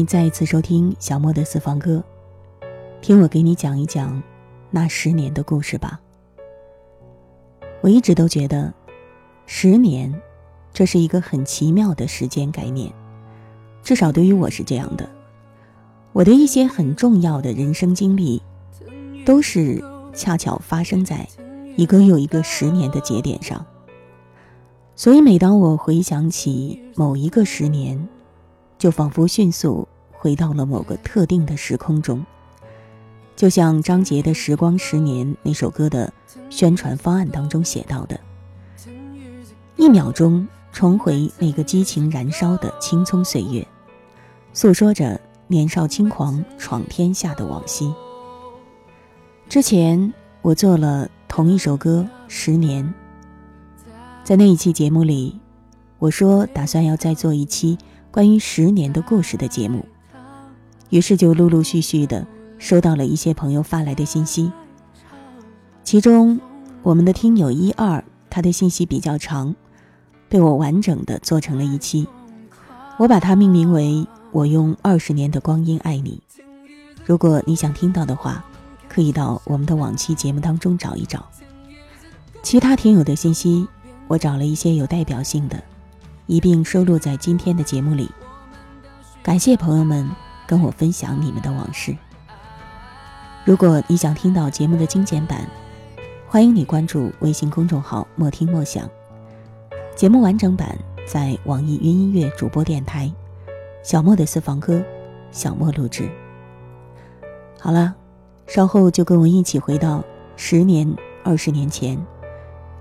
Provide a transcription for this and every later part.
你再一次收听小莫的私房歌，听我给你讲一讲那十年的故事吧。我一直都觉得，十年，这是一个很奇妙的时间概念，至少对于我是这样的。我的一些很重要的人生经历，都是恰巧发生在一个又一个十年的节点上。所以每当我回想起某一个十年，就仿佛迅速回到了某个特定的时空中，就像张杰的《时光十年》那首歌的宣传方案当中写到的：“一秒钟重回那个激情燃烧的青葱岁月，诉说着年少轻狂闯天下的往昔。”之前我做了同一首歌《十年》，在那一期节目里，我说打算要再做一期。关于十年的故事的节目，于是就陆陆续续的收到了一些朋友发来的信息。其中，我们的听友一二，他的信息比较长，被我完整的做成了一期，我把它命名为《我用二十年的光阴爱你》。如果你想听到的话，可以到我们的往期节目当中找一找。其他听友的信息，我找了一些有代表性的。一并收录在今天的节目里。感谢朋友们跟我分享你们的往事。如果你想听到节目的精简版，欢迎你关注微信公众号“莫听莫想”。节目完整版在网易云音乐主播电台“小莫的私房歌”，小莫录制。好了，稍后就跟我一起回到十年、二十年前，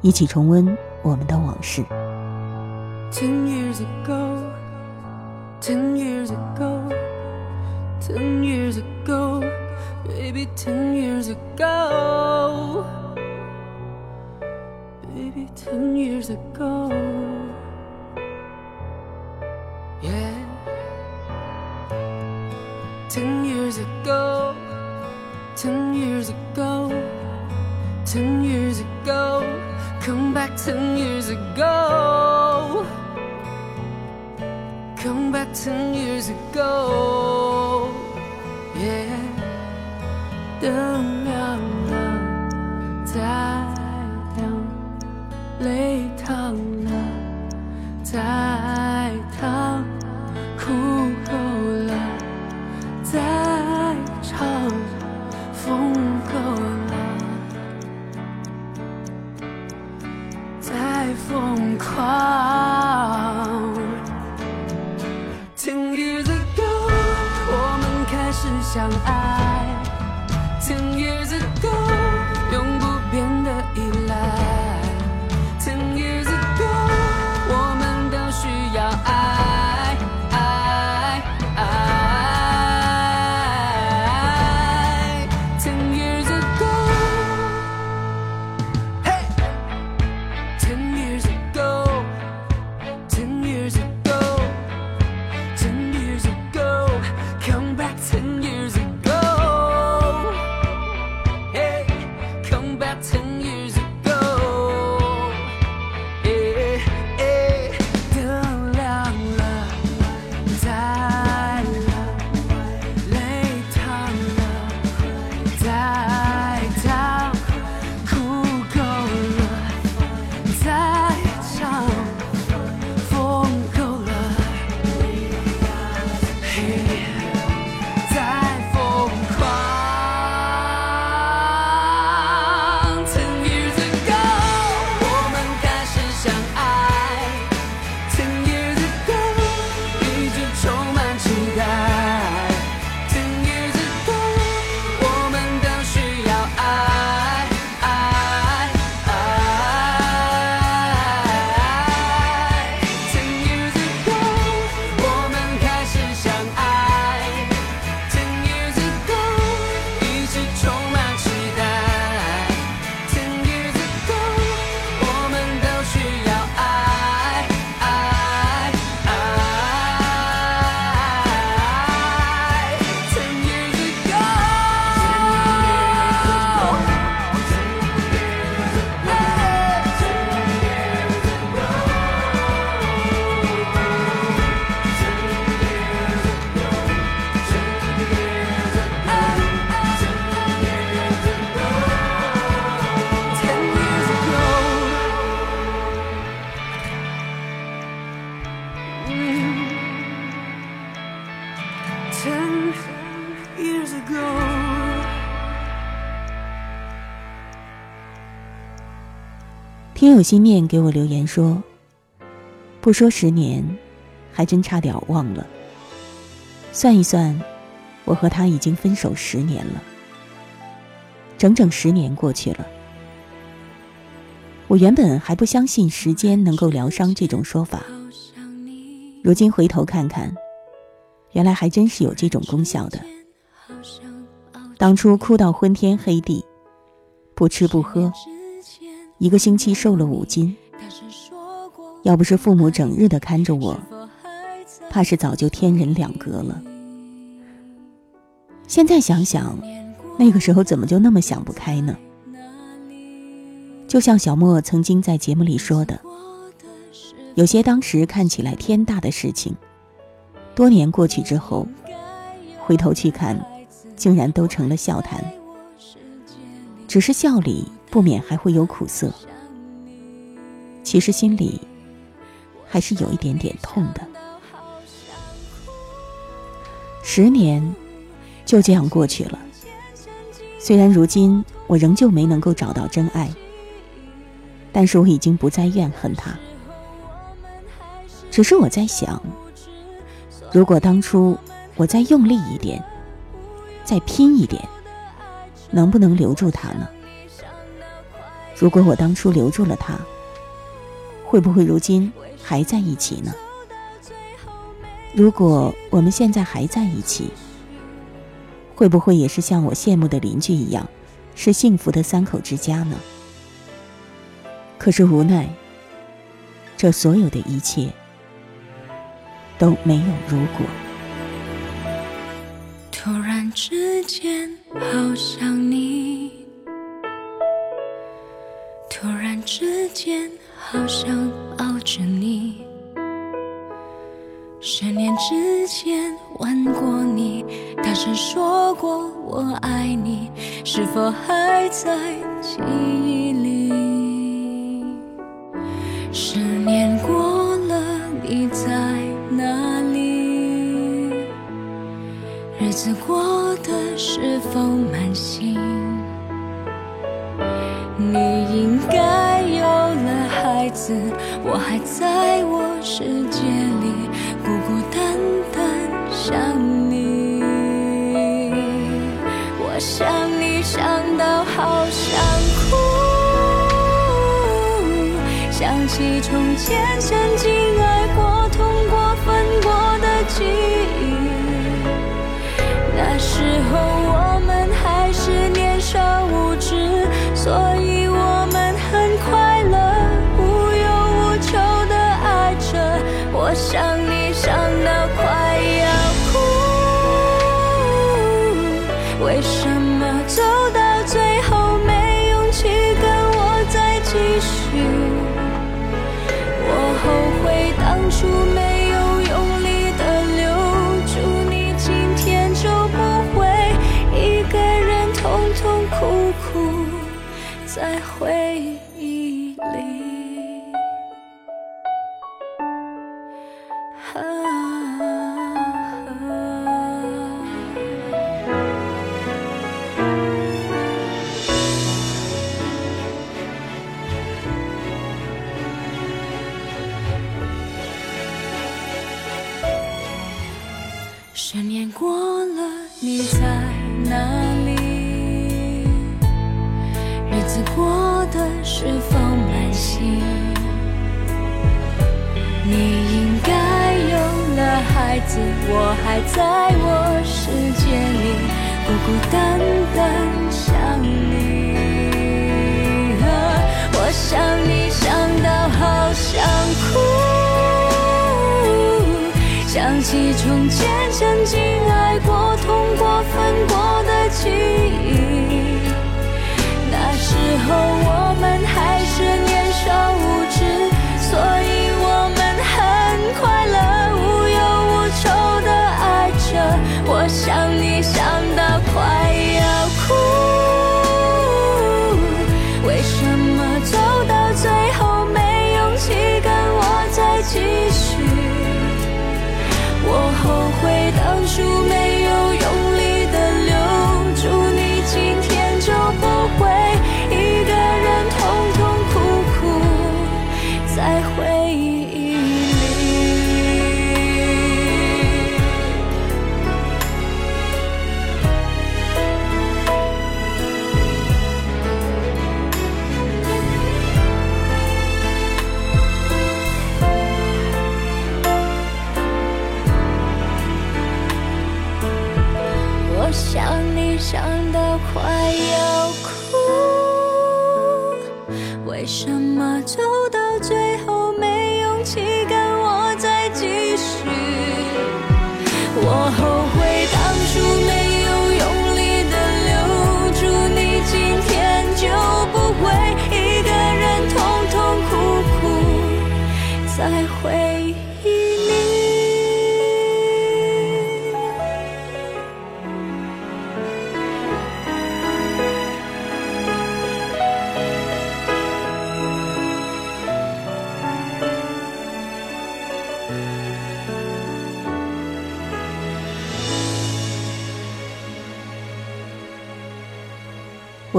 一起重温我们的往事。Ten years ago, ten years ago, ten years ago, baby, ten years ago, baby, ten years ago, yeah, ten years ago, ten years ago, ten years ago, come back ten years ago. Come back ten years ago. 夜灯亮了再亮泪淌了再 听有心念给我留言说不说十年还真差点忘了。算一算我和他已经分手十年了。整整十年过去了。我原本还不相信时间能够疗伤这种说法。如今回头看看原来还真是有这种功效的。当初哭到昏天黑地，不吃不喝。”一个星期瘦了五斤，要不是父母整日的看着我，怕是早就天人两隔了。现在想想，那个时候怎么就那么想不开呢？就像小莫曾经在节目里说的，有些当时看起来天大的事情，多年过去之后，回头去看，竟然都成了笑谈。只是笑里。不免还会有苦涩，其实心里还是有一点点痛的。十年就这样过去了，虽然如今我仍旧没能够找到真爱，但是我已经不再怨恨他。只是我在想，如果当初我再用力一点，再拼一点，能不能留住他呢？如果我当初留住了他，会不会如今还在一起呢？如果我们现在还在一起，会不会也是像我羡慕的邻居一样，是幸福的三口之家呢？可是无奈，这所有的一切都没有如果。时间，好想你。突然之间，好想抱着你。十年之前吻过你，大声说过我爱你，是否还在记忆里？十年过了，你在哪里？日子过是否满心？你应该有了孩子，我还在我世界里孤孤单单想你。我想你想到好想哭，想起从前曾经爱过、想起从前曾经爱过、痛过、分过的记忆，那时候我们还是年少无知，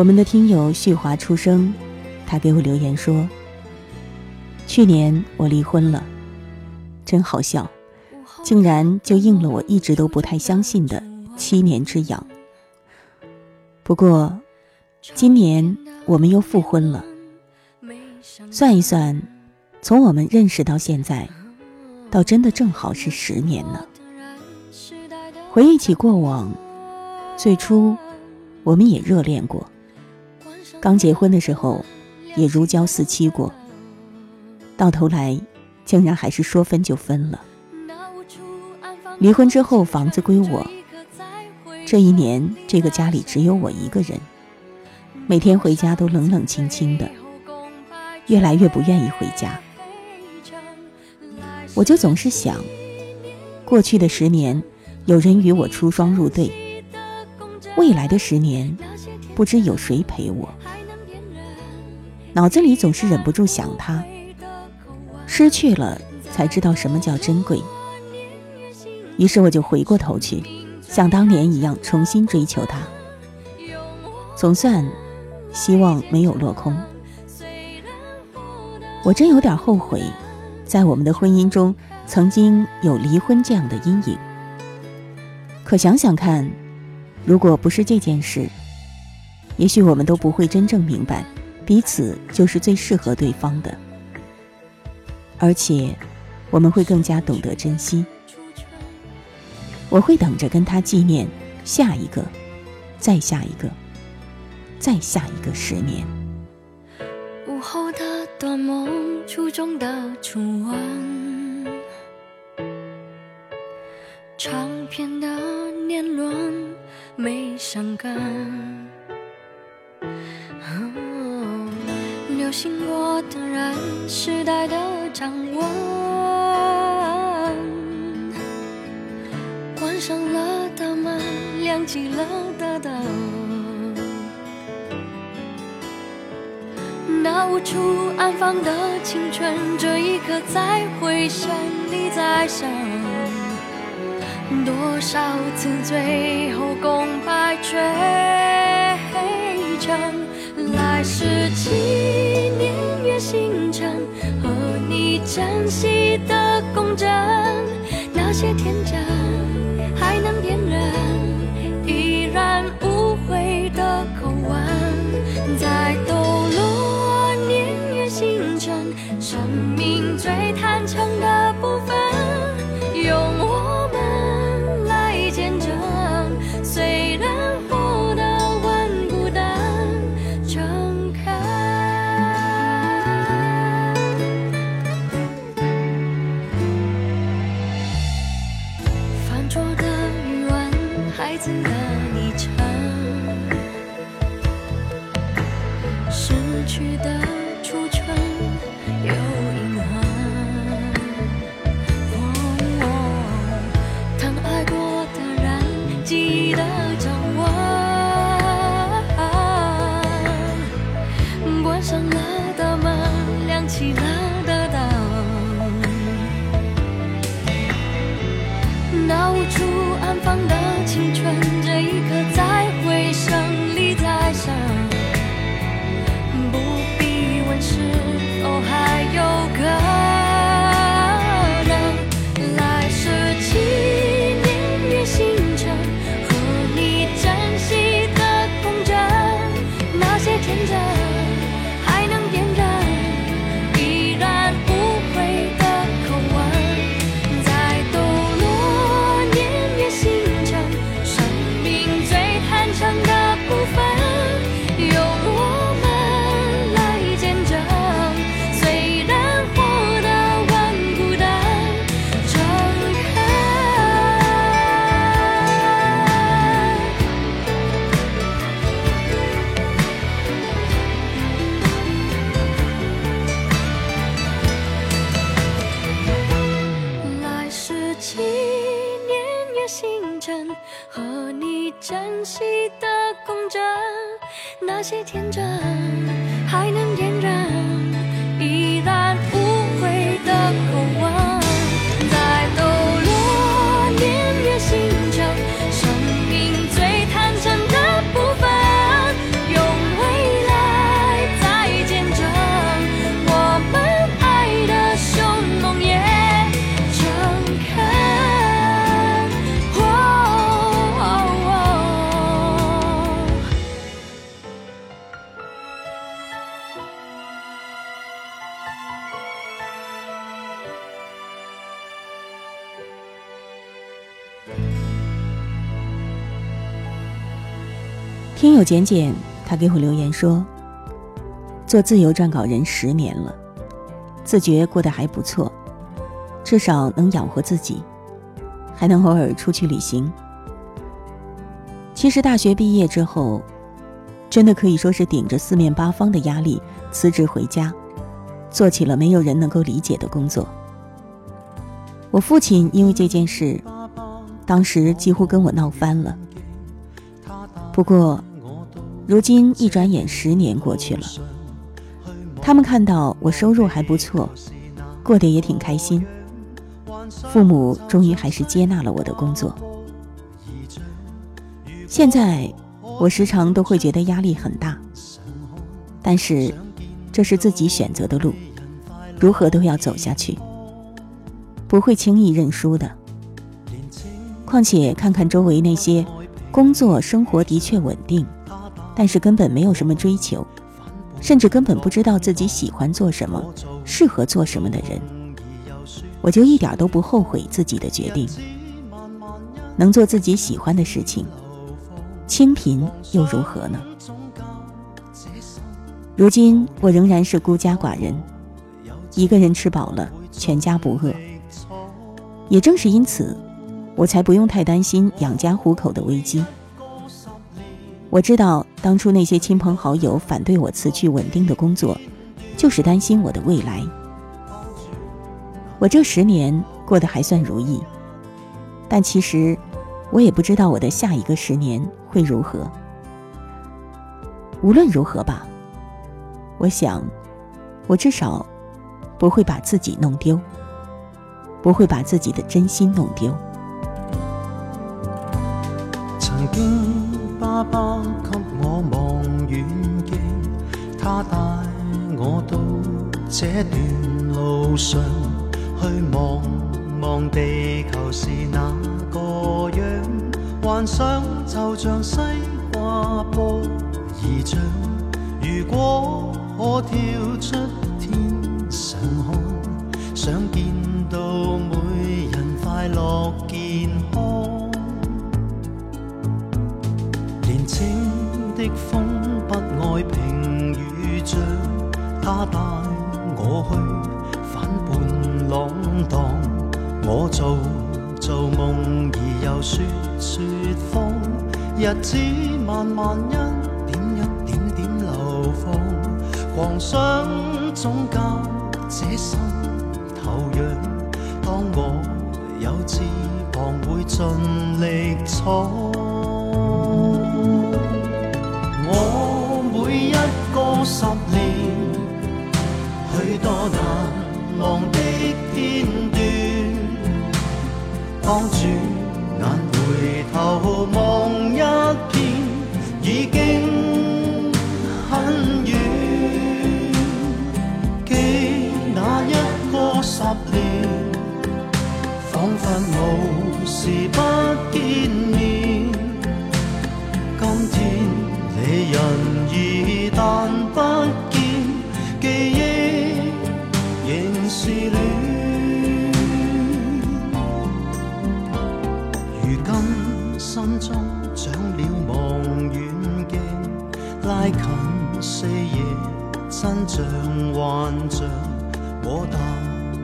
我们的听友旭华出生，他给我留言说：“去年我离婚了，真好笑，竟然就应了我一直都不太相信的七年之痒。不过，今年我们又复婚了，算一算，从我们认识到现在，倒真的正好是十年呢。回忆起过往，最初我们也热恋过。”刚结婚的时候，也如胶似漆过。到头来，竟然还是说分就分了。离婚之后，房子归我。这一年，这个家里只有我一个人，每天回家都冷冷清清的，越来越不愿意回家。我就总是想，过去的十年，有人与我出双入对；未来的十年，不知有谁陪我。脑子里总是忍不住想他，失去了才知道什么叫珍贵。于是我就回过头去，像当年一样重新追求他。总算，希望没有落空。我真有点后悔，在我们的婚姻中曾经有离婚这样的阴影。可想想看，如果不是这件事，也许我们都不会真正明白。彼此就是最适合对方的，而且我们会更加懂得珍惜。我会等着跟他纪念下一个，再下一个，再下一个十年。午后的短梦，初中的初吻，长篇的年轮没伤感。流行过的人，时代的掌纹，关上了的门，亮起了的灯，那无处安放的青春，这一刻在回声里在想，多少次最后功败垂，起年月。星辰和你珍惜的共振，那些天听友简简，他给我留言说：“做自由撰稿人十年了，自觉过得还不错，至少能养活自己，还能偶尔出去旅行。其实大学毕业之后，真的可以说是顶着四面八方的压力辞职回家，做起了没有人能够理解的工作。我父亲因为这件事，当时几乎跟我闹翻了。不过。”如今一转眼，十年过去了。他们看到我收入还不错，过得也挺开心。父母终于还是接纳了我的工作。现在我时常都会觉得压力很大，但是这是自己选择的路，如何都要走下去，不会轻易认输的。况且看看周围那些工作生活的确稳定。但是根本没有什么追求，甚至根本不知道自己喜欢做什么、适合做什么的人，我就一点都不后悔自己的决定。能做自己喜欢的事情，清贫又如何呢？如今我仍然是孤家寡人，一个人吃饱了，全家不饿。也正是因此，我才不用太担心养家糊口的危机。我知道当初那些亲朋好友反对我辞去稳定的工作，就是担心我的未来。我这十年过得还算如意，但其实我也不知道我的下一个十年会如何。无论如何吧，我想，我至少不会把自己弄丢，不会把自己的真心弄丢。曾经。爸爸给我望远镜，他带我到这段路上，去望望地球是那个样，幻想就像西瓜布儿像。如果可跳出天上看，想见到每人快乐健康。清的风不爱平与涨，他带我去反叛浪荡。我做做梦而又说说谎，日子慢慢一点一点点流放，狂想总教这心头痒。当我有翅膀，会尽力闯十年，许多难忘的片段。当转眼回头望一片，已经很远。记那一个十年，仿佛无时不像幻象，我踏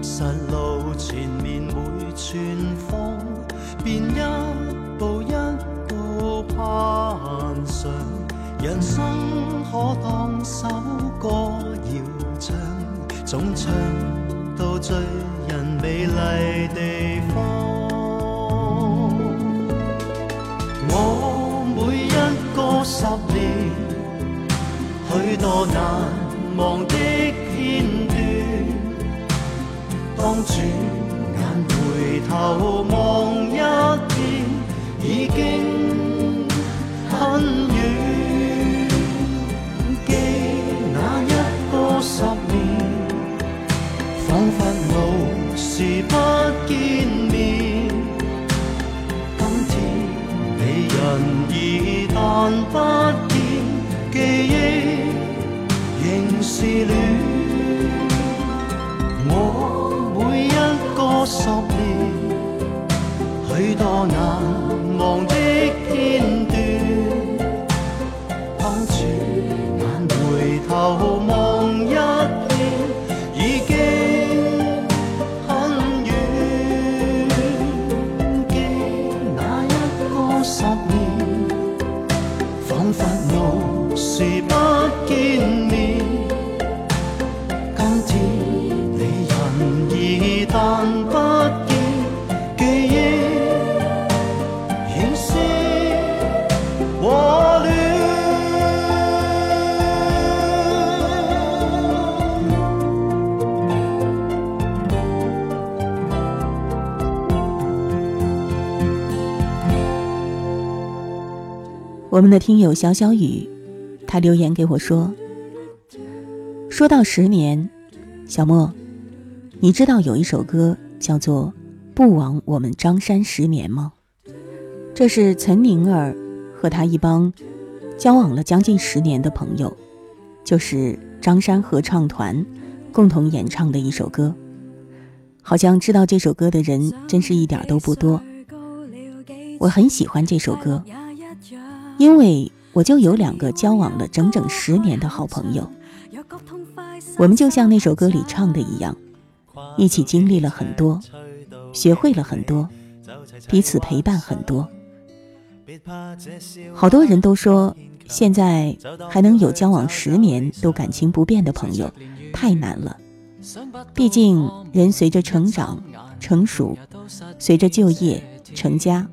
實路前面每寸方，便一步一步攀上。人生可當首歌要唱，總唱到最人美麗地方。我每一個十年，許多難。望的片段。当转眼回头望我们的听友小小雨，他留言给我说：“说到十年，小莫，你知道有一首歌叫做《不枉我们张山十年》吗？这是岑宁儿和他一帮交往了将近十年的朋友，就是张山合唱团共同演唱的一首歌。好像知道这首歌的人真是一点都不多。我很喜欢这首歌。”因为我就有两个交往了整整十年的好朋友，我们就像那首歌里唱的一样，一起经历了很多，学会了很多，彼此陪伴很多。好多人都说，现在还能有交往十年都感情不变的朋友，太难了。毕竟人随着成长、成熟，随着就业、成家，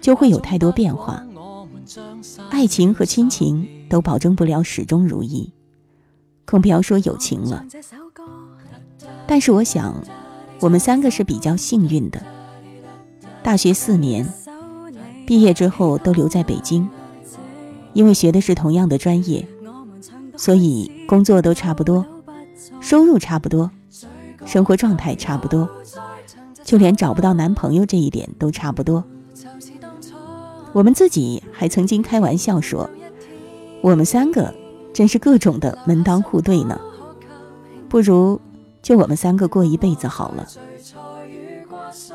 就会有太多变化。爱情和亲情都保证不了始终如一，更不要说友情了。但是我想，我们三个是比较幸运的。大学四年，毕业之后都留在北京，因为学的是同样的专业，所以工作都差不多，收入差不多，生活状态差不多，就连找不到男朋友这一点都差不多。我们自己还曾经开玩笑说，我们三个真是各种的门当户对呢。不如就我们三个过一辈子好了。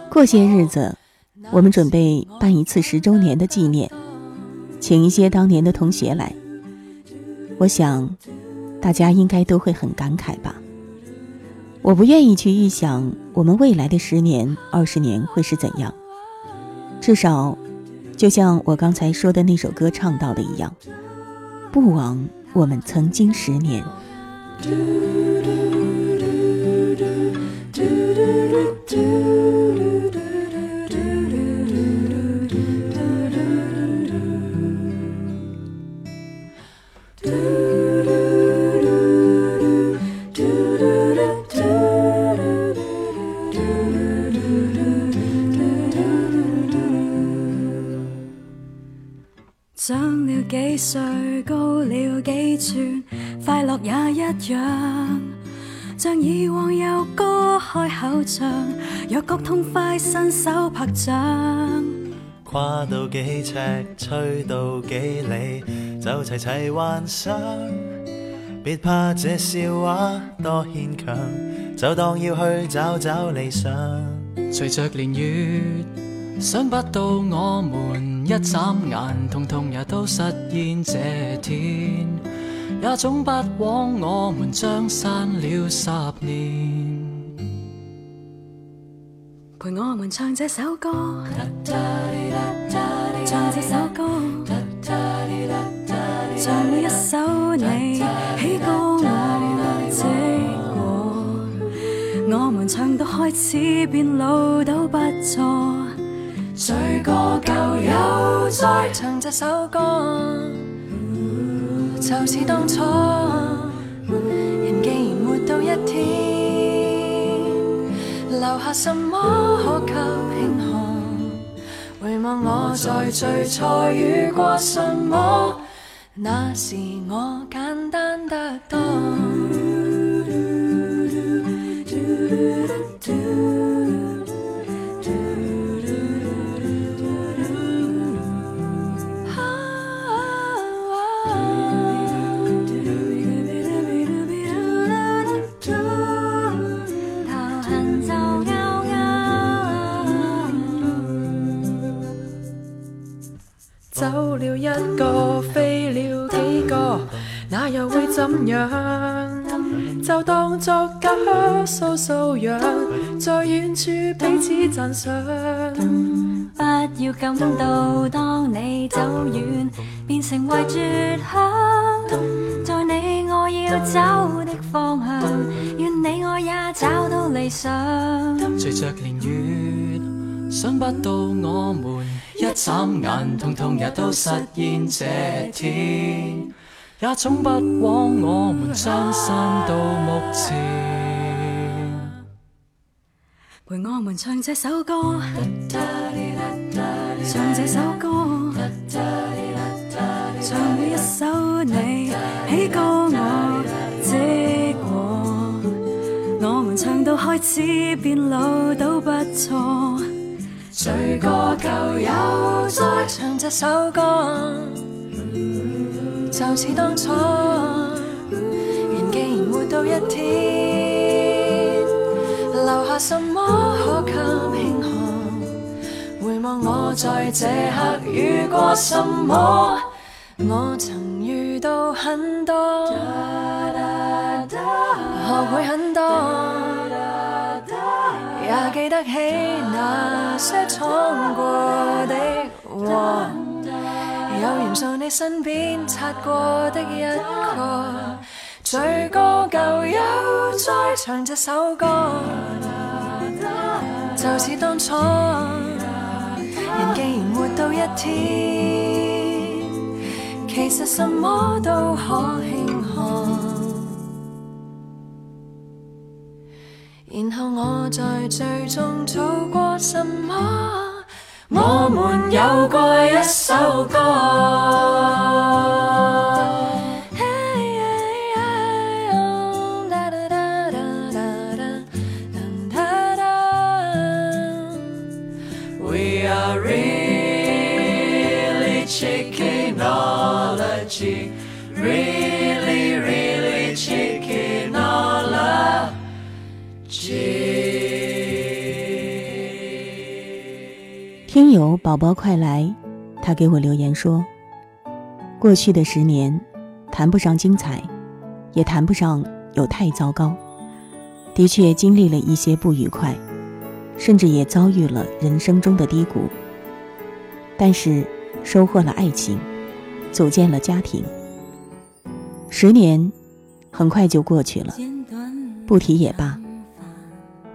过些日子，我们准备办一次十周年的纪念，请一些当年的同学来。我想，大家应该都会很感慨吧。我不愿意去预想我们未来的十年、二十年会是怎样，至少。就像我刚才说的那首歌唱到的一样，不枉我们曾经十年。高了几寸，快乐也一样。像以往有歌开口唱，若觉痛快，伸手拍掌。跨到几尺，吹到几里，就齐齐幻想。别怕这笑话多牵强，就当要去找找理想。随着年月，想不到我们。一眨眼，通通也都实现这天，也总不枉我们将散了十年。陪我们唱这首歌，唱这首歌，唱每一首你喜歌我即和，我们唱到开始变老都不错。醉过旧友，再唱这首歌，就似当初，人既然活到一天，留下什么可给庆贺？回望我在最初遇过什么，那时我简单得多。一个，飞了几个，那又会怎样？就当作假素素养，在远处彼此赞赏。不要感到当你走远，变成为绝响。在你我要走的方向，愿你我也找到理想。随着年月，想不到我们一眨眼，通通也都实现这天，也总不枉我们张身到目前。陪我们唱这首歌，唱这首歌，唱每一首你喜歌。我知过。我们唱到开始变老都不错。醉过旧友再唱这首歌，就似当初，人既然活到一天，留下什么可给庆贺？回望我在这刻遇过什么，我曾遇到很多，学会很多。也记得起那些闯过的祸，有缘在你身边擦过的一个，醉过旧友再唱这首歌，就似当初，人既然活到一天，其实什么都可庆然后我在最终做过什么？我们有过一首歌。宝宝快来，他给我留言说：“过去的十年，谈不上精彩，也谈不上有太糟糕，的确经历了一些不愉快，甚至也遭遇了人生中的低谷。但是收获了爱情，组建了家庭。十年很快就过去了，不提也罢。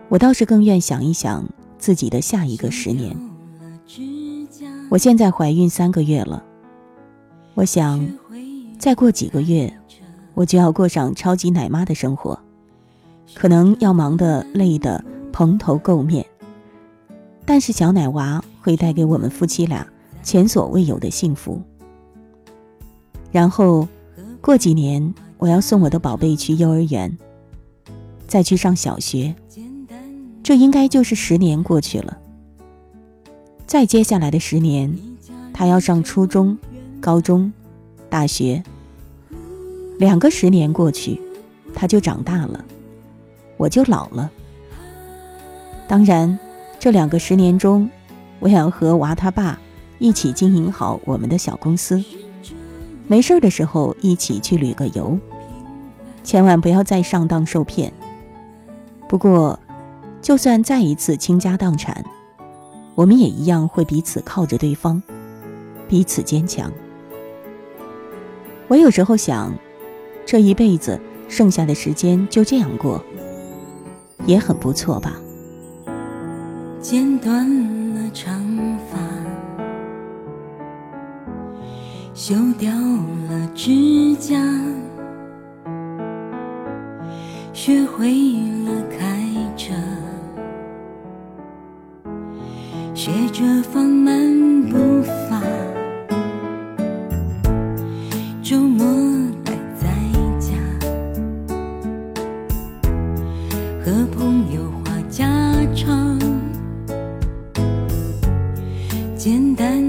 我倒是更愿想一想自己的下一个十年。”我现在怀孕三个月了，我想，再过几个月，我就要过上超级奶妈的生活，可能要忙得累得蓬头垢面。但是小奶娃会带给我们夫妻俩前所未有的幸福。然后，过几年我要送我的宝贝去幼儿园，再去上小学，这应该就是十年过去了。再接下来的十年，他要上初中、高中、大学。两个十年过去，他就长大了，我就老了。当然，这两个十年中，我想和娃他爸一起经营好我们的小公司，没事的时候一起去旅个游，千万不要再上当受骗。不过，就算再一次倾家荡产。我们也一样会彼此靠着对方，彼此坚强。我有时候想，这一辈子剩下的时间就这样过，也很不错吧。剪短了长发，修掉了指甲，学会了开车，学着放慢步伐。周末待在家，和朋友话家常，简单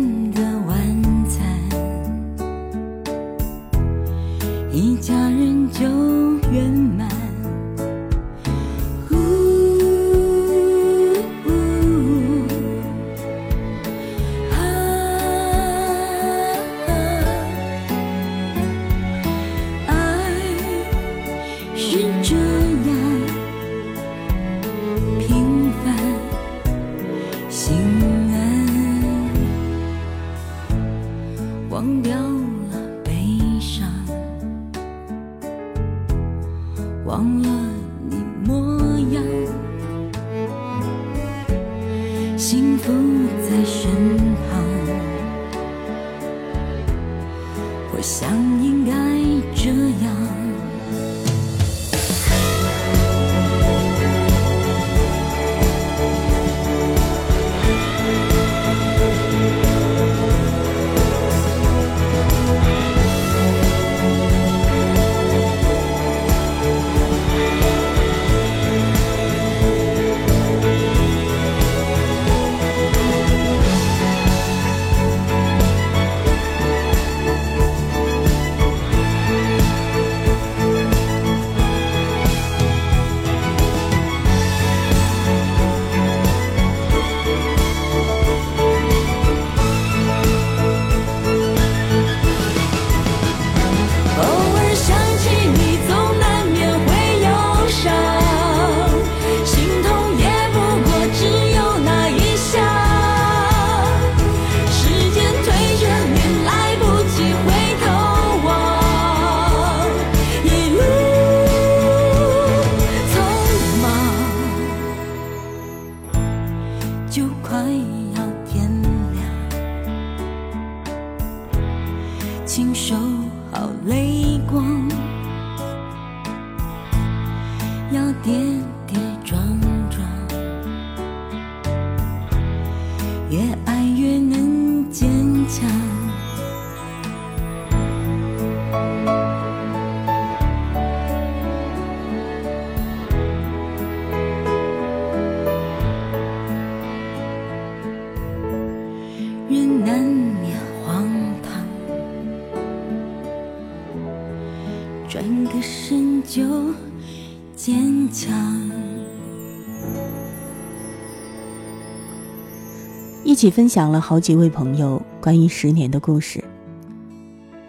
一起分享了好几位朋友关于十年的故事。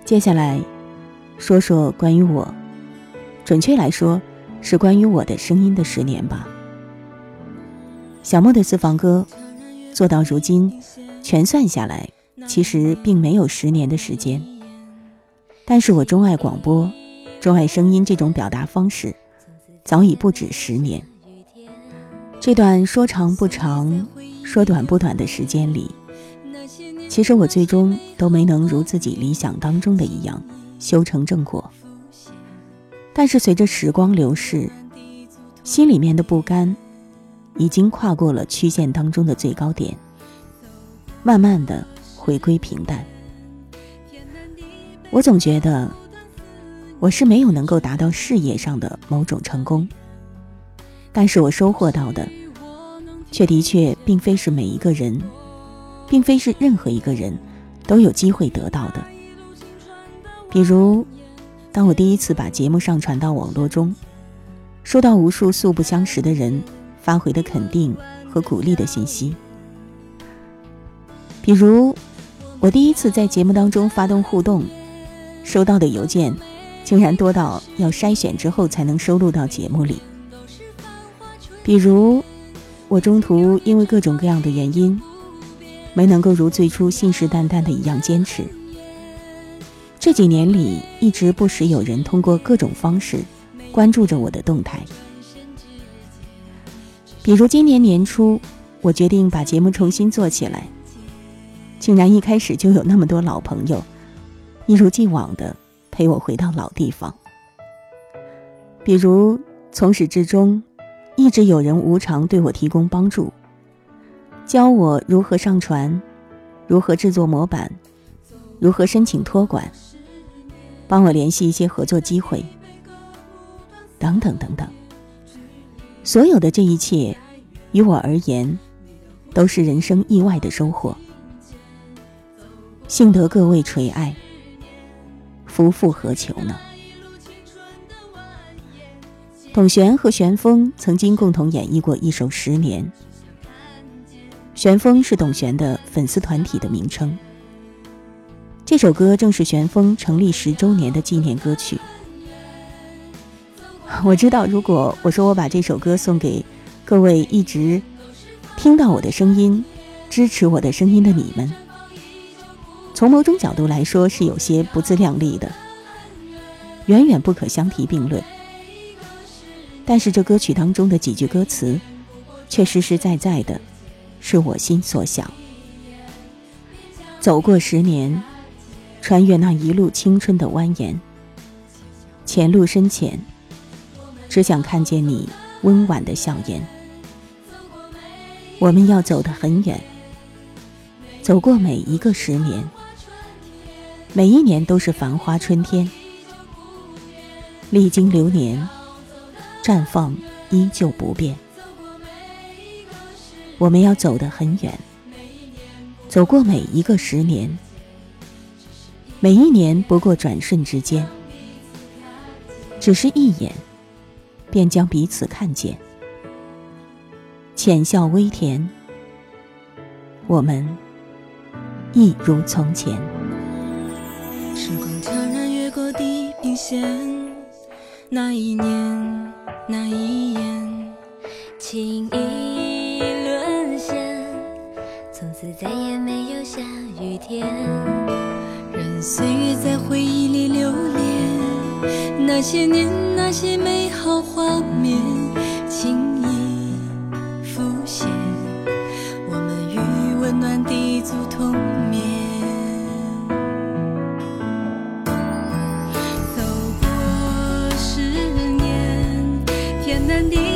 接下来，说说关于我，准确来说，是关于我的声音的十年吧。小莫的私房歌，做到如今，全算下来，其实并没有十年的时间。但是我钟爱广播，钟爱声音这种表达方式，早已不止十年。这段说长不长，说短不短的时间里，其实我最终都没能如自己理想当中的一样修成正果。但是随着时光流逝，心里面的不甘已经跨过了曲线当中的最高点，慢慢的回归平淡。我总觉得我是没有能够达到事业上的某种成功，但是我收获到的，却的确并非是每一个人，并非是任何一个人都有机会得到的。比如，当我第一次把节目上传到网络中，收到无数素不相识的人发回的肯定和鼓励的信息；比如，我第一次在节目当中发动互动，收到的邮件竟然多到要筛选之后才能收录到节目里；比如，我中途因为各种各样的原因，没能够如最初信誓旦旦的一样坚持。这几年里，一直不时有人通过各种方式关注着我的动态。比如今年年初，我决定把节目重新做起来，竟然一开始就有那么多老朋友一如既往的陪我回到老地方。比如从始至终，一直有人无偿对我提供帮助，教我如何上传，如何制作模板，如何申请托管，帮我联系一些合作机会，等等等等。所有的这一切，于我而言，都是人生意外的收获。幸得各位垂爱，夫复何求呢？董璇和玄风曾经共同演绎过一首《十年》，玄风是董璇的粉丝团体的名称。这首歌正是玄风成立十周年的纪念歌曲。我知道，如果我说我把这首歌送给各位一直听到我的声音、支持我的声音的你们，从某种角度来说是有些不自量力的，远远不可相提并论。但是这歌曲当中的几句歌词，却实实在在的，是我心所想。走过十年，穿越那一路青春的蜿蜒，前路深浅。只想看见你温婉的笑颜。我们要走得很远，走过每一个十年，每一年都是繁花春天，历经流年，绽放依旧不变。我们要走得很远，走过每一个十年，每一年不过转瞬之间，只是一眼。便将彼此看见，浅笑微甜，我们一如从前。时光悄然越过地平线，那一年，那一眼，轻易沦陷，从此再也没有下雨天，任岁月在回忆里流连，那些年，那些美好。画面轻易浮现，我们与温暖地足同眠。难的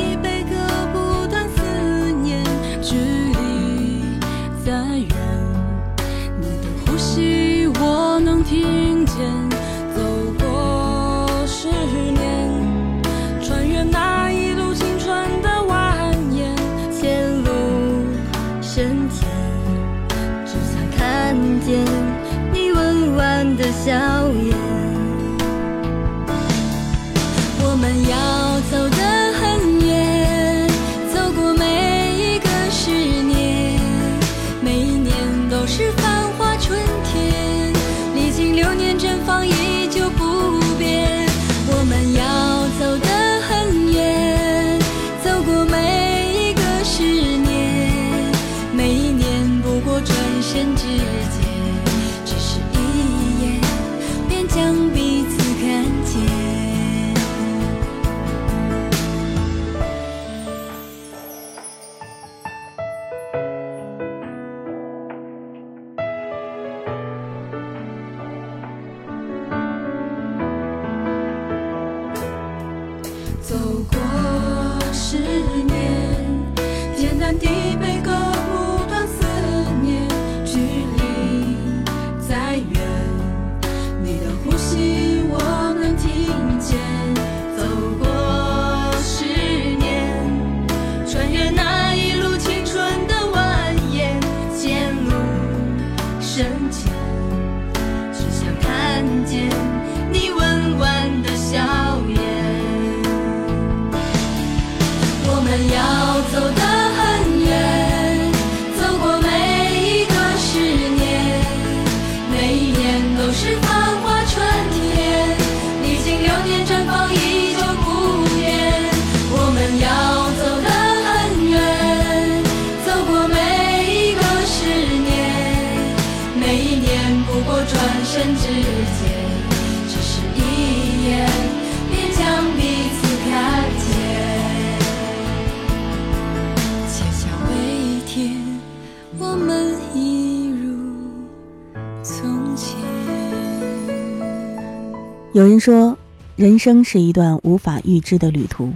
人生是一段无法预知的旅途，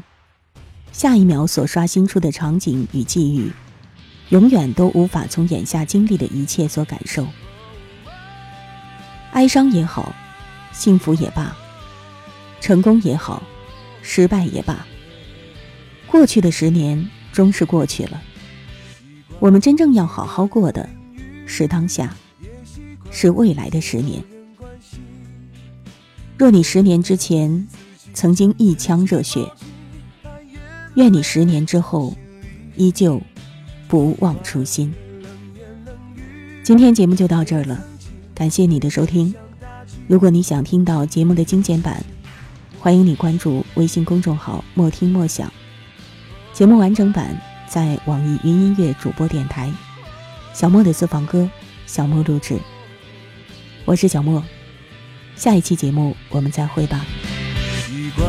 下一秒所刷新出的场景与际遇，永远都无法从眼下经历的一切所感受。哀伤也好，幸福也罢，成功也好，失败也罢，过去的十年终是过去了。我们真正要好好过的，是当下，是未来的十年。若你十年之前曾经一腔热血，愿你十年之后依旧不忘初心。今天节目就到这儿了，感谢你的收听。如果你想听到节目的精简版，欢迎你关注微信公众号“莫听莫想”。节目完整版在网易云音乐主播电台。小莫的私房歌，小莫录制。我是小莫。下一期节目我们再会吧。习惯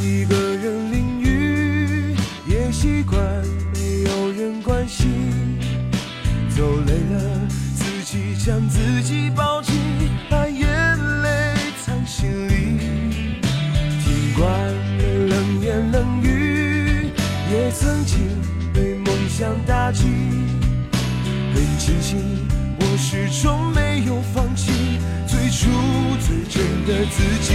一个人淋雨也习惯没有人关心走累了自己将自己抱紧把眼泪藏心里。听惯了冷言冷语也曾经被梦想打击很庆幸我始终没有放弃。出最真的自己，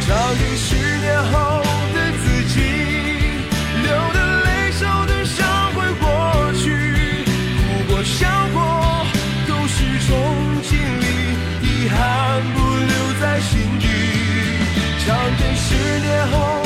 唱给十年后的自己，流的泪、受的伤会过去，哭过、笑过都是种经历，遗憾不留在心底。唱给十年后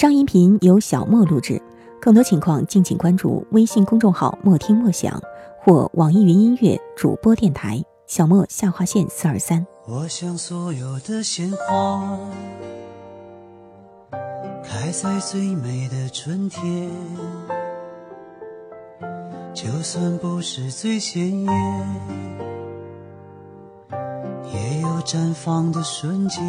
上音频由小莫录制，更多情况敬请关注微信公众号“莫听莫想”或网易云音乐主播电台“小莫下划线四二三”。我想所有的鲜花开在最美的春天，就算不是最鲜艳，也有绽放的瞬间。